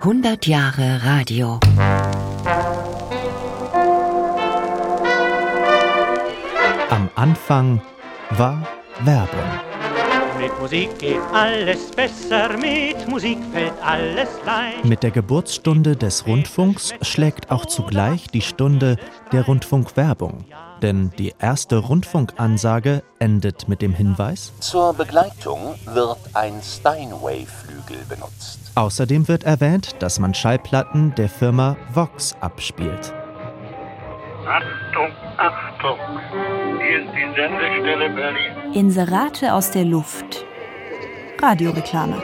100 Jahre Radio. Am Anfang war Werbung. Mit Musik geht alles besser, mit Musik fällt alles leicht. Mit der Geburtsstunde des Rundfunks schlägt auch zugleich die Stunde der Rundfunkwerbung. Denn die erste Rundfunkansage endet mit dem Hinweis: Zur Begleitung wird ein Steinway-Flügel benutzt. Außerdem wird erwähnt, dass man Schallplatten der Firma Vox abspielt. Achtung, Achtung! Hier ist die Sendestelle Berlin. Inserate aus der Luft. Radioreklame.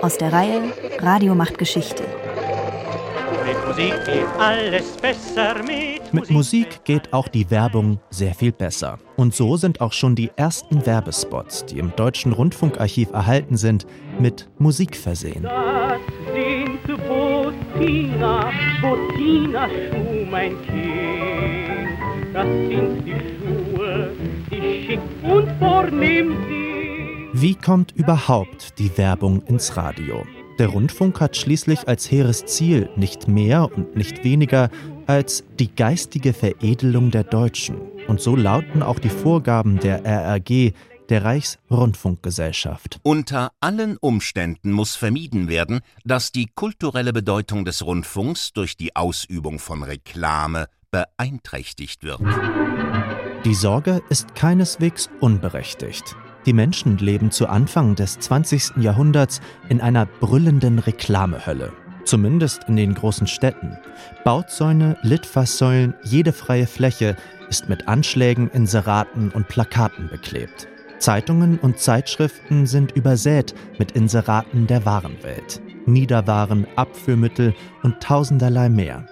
Aus der Reihe Radio macht Geschichte. Mit Musik geht alles besser, mit, Mit Musik geht auch die Werbung sehr viel besser. Und so sind auch schon die ersten Werbespots, die im Deutschen Rundfunkarchiv erhalten sind, mit Musik versehen. Das sind Botina, Botina Schuh, mein Kind. Das sind die Schuhe, die schick und vornehm sind. Wie kommt überhaupt die Werbung ins Radio? Der Rundfunk hat schließlich als hehres Ziel nicht mehr und nicht weniger als die geistige Veredelung der Deutschen. Und so lauten auch die Vorgaben der RRG, der Reichsrundfunkgesellschaft. Unter allen Umständen muss vermieden werden, dass die kulturelle Bedeutung des Rundfunks durch die Ausübung von Reklame beeinträchtigt wird. Die Sorge ist keineswegs unberechtigt. Die Menschen leben zu Anfang des 20. Jahrhunderts in einer brüllenden Reklamehölle. Zumindest in den großen Städten. Bauzäune, Litfaßsäulen, jede freie Fläche ist mit Anschlägen, Inseraten und Plakaten beklebt. Zeitungen und Zeitschriften sind übersät mit Inseraten der Warenwelt. Miederwaren, Abführmittel und tausenderlei mehr.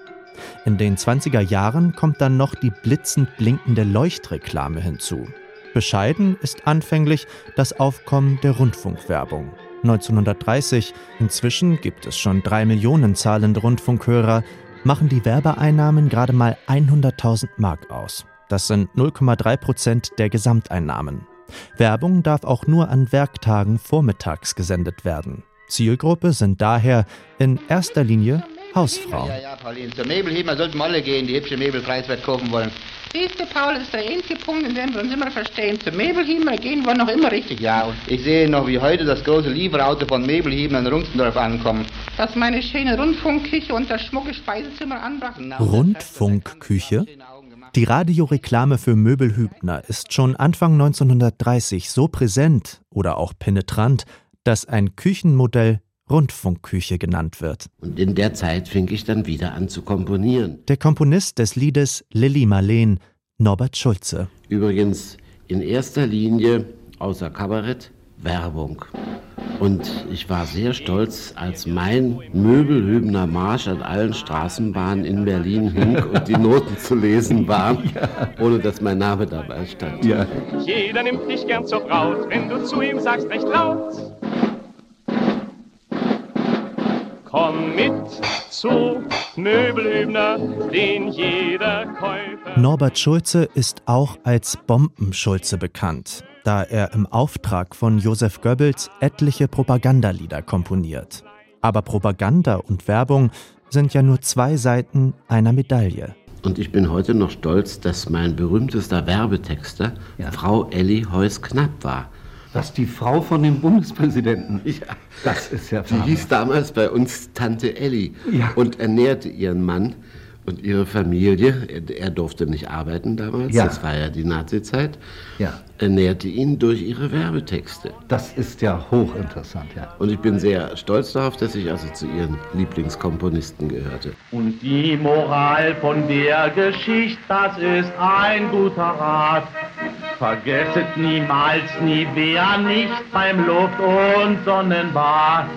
In den 20er Jahren kommt dann noch die blitzend blinkende Leuchtreklame hinzu. Bescheiden ist anfänglich das Aufkommen der Rundfunkwerbung. 1930, inzwischen gibt es schon drei Millionen zahlende Rundfunkhörer, machen die Werbeeinnahmen gerade mal 100.000 Mark aus. Das sind 0,3 Prozent der Gesamteinnahmen. Werbung darf auch nur an Werktagen vormittags gesendet werden. Zielgruppe sind daher in erster Linie Hausfrauen. Ja, ja, Pauline. Zur Möbelheben sollten wir alle gehen, die hübsche Möbel preiswert kaufen wollen. Siehst du, Paul, das ist der einzige Punkt, in dem wir uns immer verstehen. Zum Möbelhiemer gehen wir noch immer richtig. Ja, und ich sehe noch, wie heute das große Lieferauto von Möbelheben in Rungsendorf ankommt. Dass meine schöne Rundfunkküche und das schmucke Speisezimmer anbrachten. Rundfunkküche? Die Radioreklame für Möbelhübner ist schon Anfang 1930 so präsent oder auch penetrant, dass ein Küchenmodell Rundfunkküche genannt wird. Und in der Zeit fing ich dann wieder an zu komponieren. Der Komponist des Liedes Lilly Marleen, Norbert Schulze. Übrigens in erster Linie außer Kabarett Werbung. Und ich war sehr stolz, als mein Möbelhübner Marsch an allen Straßenbahnen in Berlin hing und die Noten zu lesen waren, ohne dass mein Name dabei stand. Ja. Jeder nimmt dich gern zur Braut, wenn du zu ihm sagst recht laut. Komm mit zu Möbelhübner, den jeder Käufer. Norbert Schulze ist auch als Bombenschulze bekannt, da er im Auftrag von Josef Goebbels etliche Propagandalieder komponiert. Aber Propaganda und Werbung sind ja nur zwei Seiten einer Medaille. Und ich bin heute noch stolz, dass mein berühmtester Werbetexter Ja. Frau Elli Heuss-Knapp war. Das ist die Frau von dem Bundespräsidenten. Ja. Das ist ja Die hieß damals bei uns Tante Elli Ja. und ernährte ihren Mann und ihre Familie. Er, er durfte nicht arbeiten damals, Ja. das war ja die Nazizeit. Ja. Ernährte ihn durch ihre Werbetexte. Das ist ja hochinteressant, ja. Und ich bin sehr stolz darauf, dass ich also zu ihren Lieblingskomponisten gehörte. Und die Moral von der Geschichte, das ist ein guter Rat. Vergesset niemals nie wer nicht beim Luft- und Sonnenbad.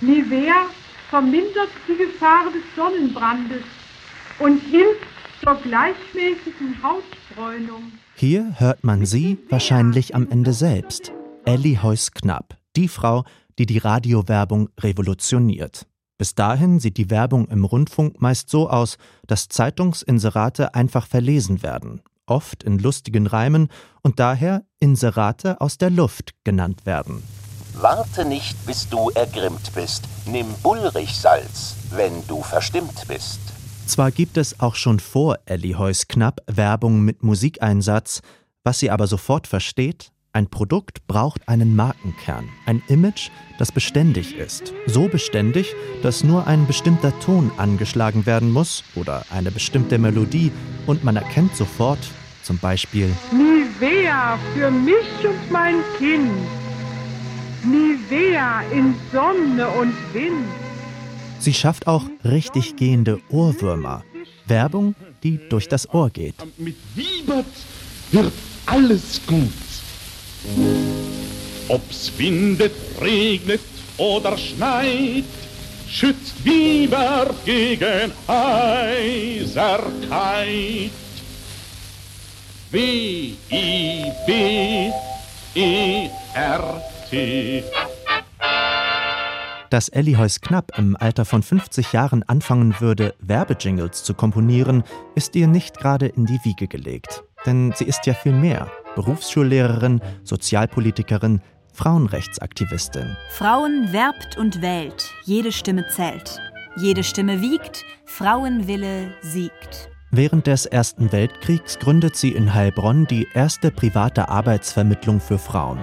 Nivea vermindert die Gefahr des Sonnenbrandes und hilft zur gleichmäßigen Hautbräunung. Hier hört man sie wahrscheinlich am Ende selbst. Elli Heuss-Knapp, die Frau, die die Radiowerbung revolutioniert. Bis dahin sieht die Werbung im Rundfunk meist so aus, dass Zeitungsinserate einfach verlesen werden, oft in lustigen Reimen und daher Inserate aus der Luft genannt werden. Warte nicht, bis du ergrimmt bist. Nimm Bullrichsalz, wenn du verstimmt bist. Zwar gibt es auch schon vor Elli Heus Knapp Werbung mit Musikeinsatz, was sie aber sofort versteht, ein Produkt braucht einen Markenkern, ein Image, das beständig ist. So beständig, dass nur ein bestimmter Ton angeschlagen werden muss oder eine bestimmte Melodie und man erkennt sofort, zum Beispiel Nivea für mich und mein Kind. Nivea in Sonne und Wind. Sie schafft auch richtig gehende Ohrwürmer. Werbung, die durch das Ohr geht. Mit Wiebert wird alles gut. Ob's windet, regnet oder schneit, schützt Biber gegen Heiserkeit. W-I-B-E-R-T Dass Elli Heus Knapp im Alter von 50 Jahren anfangen würde, Werbejingles zu komponieren, ist ihr nicht gerade in die Wiege gelegt. Denn sie ist ja viel mehr. Berufsschullehrerin, Sozialpolitikerin, Frauenrechtsaktivistin. Frauen werbt und wählt, jede Stimme zählt. Jede Stimme wiegt, Frauenwille siegt. Während des Ersten Weltkriegs gründet sie in Heilbronn die erste private Arbeitsvermittlung für Frauen.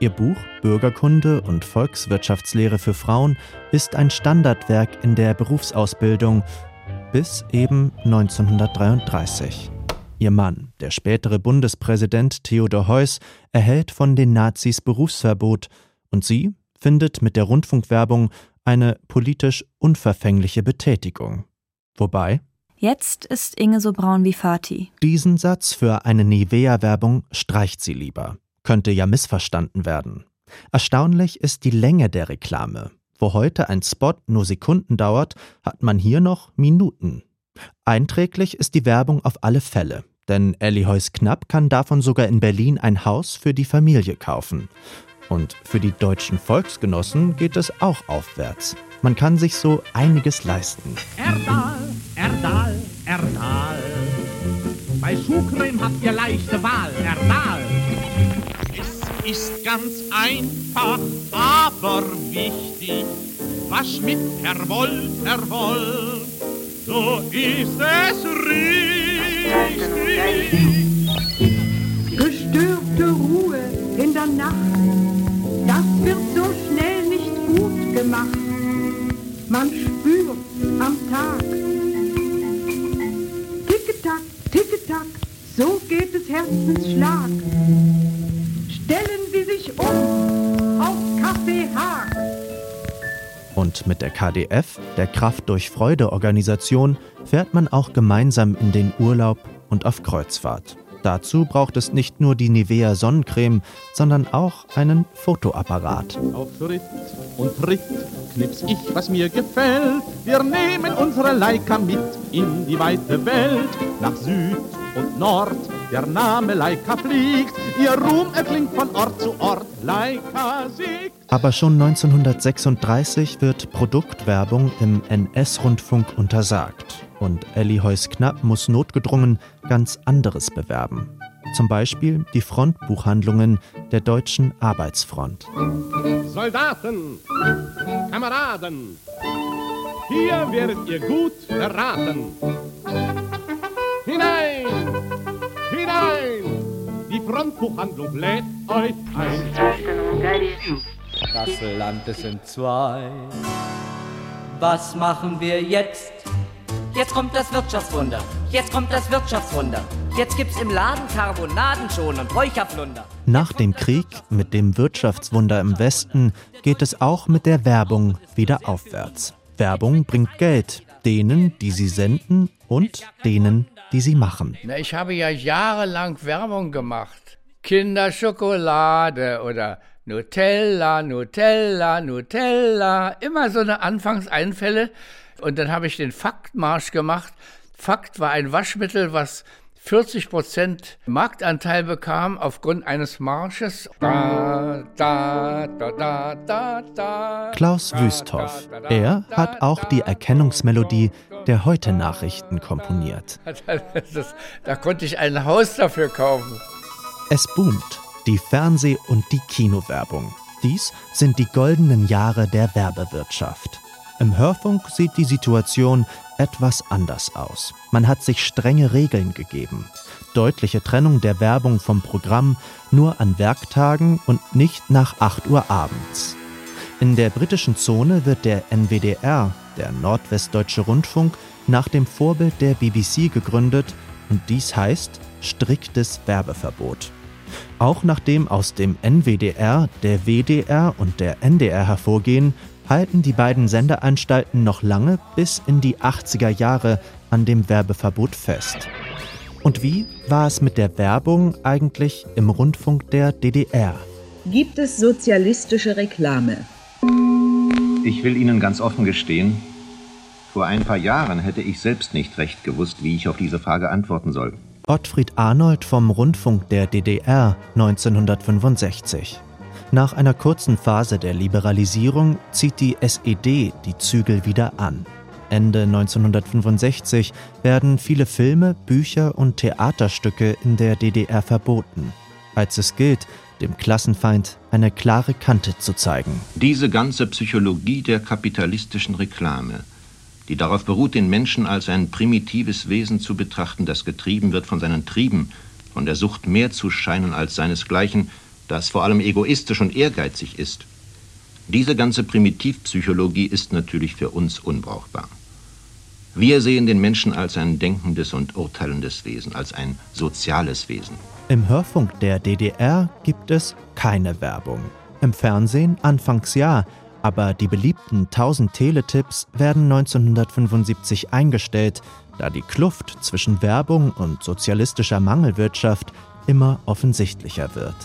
Ihr Buch Bürgerkunde und Volkswirtschaftslehre für Frauen ist ein Standardwerk in der Berufsausbildung bis eben 1933. Ihr Mann, der spätere Bundespräsident Theodor Heuss, erhält von den Nazis Berufsverbot und sie findet mit der Rundfunkwerbung eine politisch unverfängliche Betätigung. Wobei Jetzt ist Inge so braun wie Fatih. Diesen Satz für eine Nivea-Werbung streicht sie lieber. Könnte ja missverstanden werden. Erstaunlich ist die Länge der Reklame. Wo heute ein Spot nur Sekunden dauert, hat man hier noch Minuten. Einträglich ist die Werbung auf alle Fälle, denn Elli Heus Knapp kann davon sogar in Berlin ein Haus für die Familie kaufen. Und für die deutschen Volksgenossen geht es auch aufwärts. Man kann sich so einiges leisten. Erdal, Erdal, Erdal. Bei Schuhcreme habt ihr leichte Wahl, Erdal. Es ist ganz einfach, aber wichtig. Wasch mit Perwoll, Perwoll. So ist es richtig. Gestörte Ruhe in der Nacht, das wird so schnell nicht gut gemacht. Man spürt mit der KDF, der Kraft durch Freude Organisation, fährt man auch gemeinsam in den Urlaub und auf Kreuzfahrt. Dazu braucht es nicht nur die Nivea Sonnencreme, sondern auch einen Fotoapparat. Auf Ritt und Tritt knips ich, was mir gefällt. Wir nehmen unsere Leica mit in die weite Welt. Nach Süd und Nord, der Name Leica fliegt. Ihr Ruhm erklingt von Ort zu Ort. Leica siegt. Aber schon 1936 wird Produktwerbung im NS-Rundfunk untersagt. Und Elli Heus Knapp muss notgedrungen ganz anderes bewerben. Zum Beispiel die Frontbuchhandlungen der Deutschen Arbeitsfront. Soldaten, Kameraden, hier werdet ihr gut beraten. Hinein, die Frontbuchhandlung lädt euch ein. Das Land ist in zwei. Was machen wir jetzt? Jetzt kommt das Wirtschaftswunder. Jetzt kommt das Wirtschaftswunder. Jetzt gibt's im Laden Carbonaden schon und Räucherflunder. Nach dem Krieg mit dem Wirtschaftswunder im Westen geht es auch mit der Werbung wieder aufwärts. Werbung bringt Geld, denen, die sie senden und denen, die sie machen. Na, ich habe ja jahrelang Werbung gemacht. Kinderschokolade oder Nutella, Nutella, Nutella. Immer so eine Anfangseinfälle. Und dann habe ich den Faktmarsch gemacht. Fakt war ein Waschmittel, was 40 Prozent Marktanteil bekam aufgrund eines Marsches. Da, da, da, da, da, Klaus Wüsthoff. Er hat auch die Erkennungsmelodie der Heute-Nachrichten komponiert. Das, da konnte ich ein Haus dafür kaufen. Es boomt. Die Fernseh- und die Kinowerbung. Dies sind die goldenen Jahre der Werbewirtschaft. Im Hörfunk sieht die Situation etwas anders aus. Man hat sich strenge Regeln gegeben. Deutliche Trennung der Werbung vom Programm nur an Werktagen und nicht nach 8 Uhr abends. In der britischen Zone wird der NWDR, der Nordwestdeutsche Rundfunk, nach dem Vorbild der BBC gegründet und dies heißt striktes Werbeverbot. Auch nachdem aus dem NWDR, der WDR und der NDR hervorgehen, halten die beiden Sendeanstalten noch lange bis in die 80er Jahre an dem Werbeverbot fest. Und wie war es mit der Werbung eigentlich im Rundfunk der DDR? Gibt es sozialistische Reklame? Ich will Ihnen ganz offen gestehen, vor ein paar Jahren hätte ich selbst nicht recht gewusst, wie ich auf diese Frage antworten soll. Ottfried Arnold vom Rundfunk der DDR 1965. Nach einer kurzen Phase der Liberalisierung zieht die SED die Zügel wieder an. Ende 1965 werden viele Filme, Bücher und Theaterstücke in der DDR verboten, als es gilt, dem Klassenfeind eine klare Kante zu zeigen. Diese ganze Psychologie der kapitalistischen Reklame, die darauf beruht, den Menschen als ein primitives Wesen zu betrachten, das getrieben wird von seinen Trieben, von der Sucht mehr zu scheinen als seinesgleichen, das vor allem egoistisch und ehrgeizig ist. Diese ganze Primitivpsychologie ist natürlich für uns unbrauchbar. Wir sehen den Menschen als ein denkendes und urteilendes Wesen, als ein soziales Wesen. Im Hörfunk der DDR gibt es keine Werbung. Im Fernsehen anfangs ja, aber die beliebten 1000 Teletipps werden 1975 eingestellt, da die Kluft zwischen Werbung und sozialistischer Mangelwirtschaft immer offensichtlicher wird.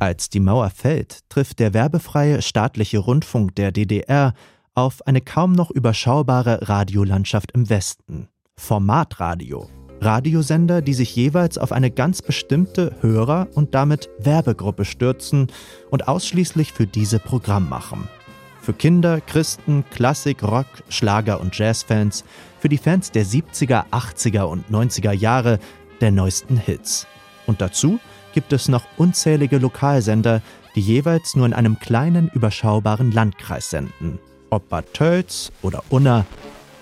Als die Mauer fällt, trifft der werbefreie staatliche Rundfunk der DDR auf eine kaum noch überschaubare Radiolandschaft im Westen. Formatradio. Radiosender, die sich jeweils auf eine ganz bestimmte Hörer- und damit Werbegruppe stürzen und ausschließlich für diese Programm machen. Für Kinder, Christen, Klassik, Rock, Schlager und Jazzfans, für die Fans der 70er, 80er und 90er Jahre der neuesten Hits. Und dazu gibt es noch unzählige Lokalsender, die jeweils nur in einem kleinen, überschaubaren Landkreis senden ob Bad Tölz oder Unna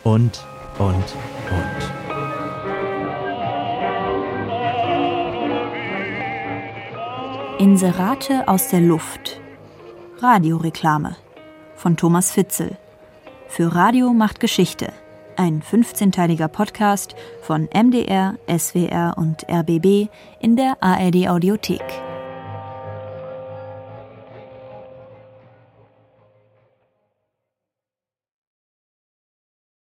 und, und, und. Inserate aus der Luft. Radioreklame von Thomas Fitzel. Für Radio macht Geschichte. Ein 15-teiliger Podcast von MDR, SWR und RBB in der ARD Audiothek.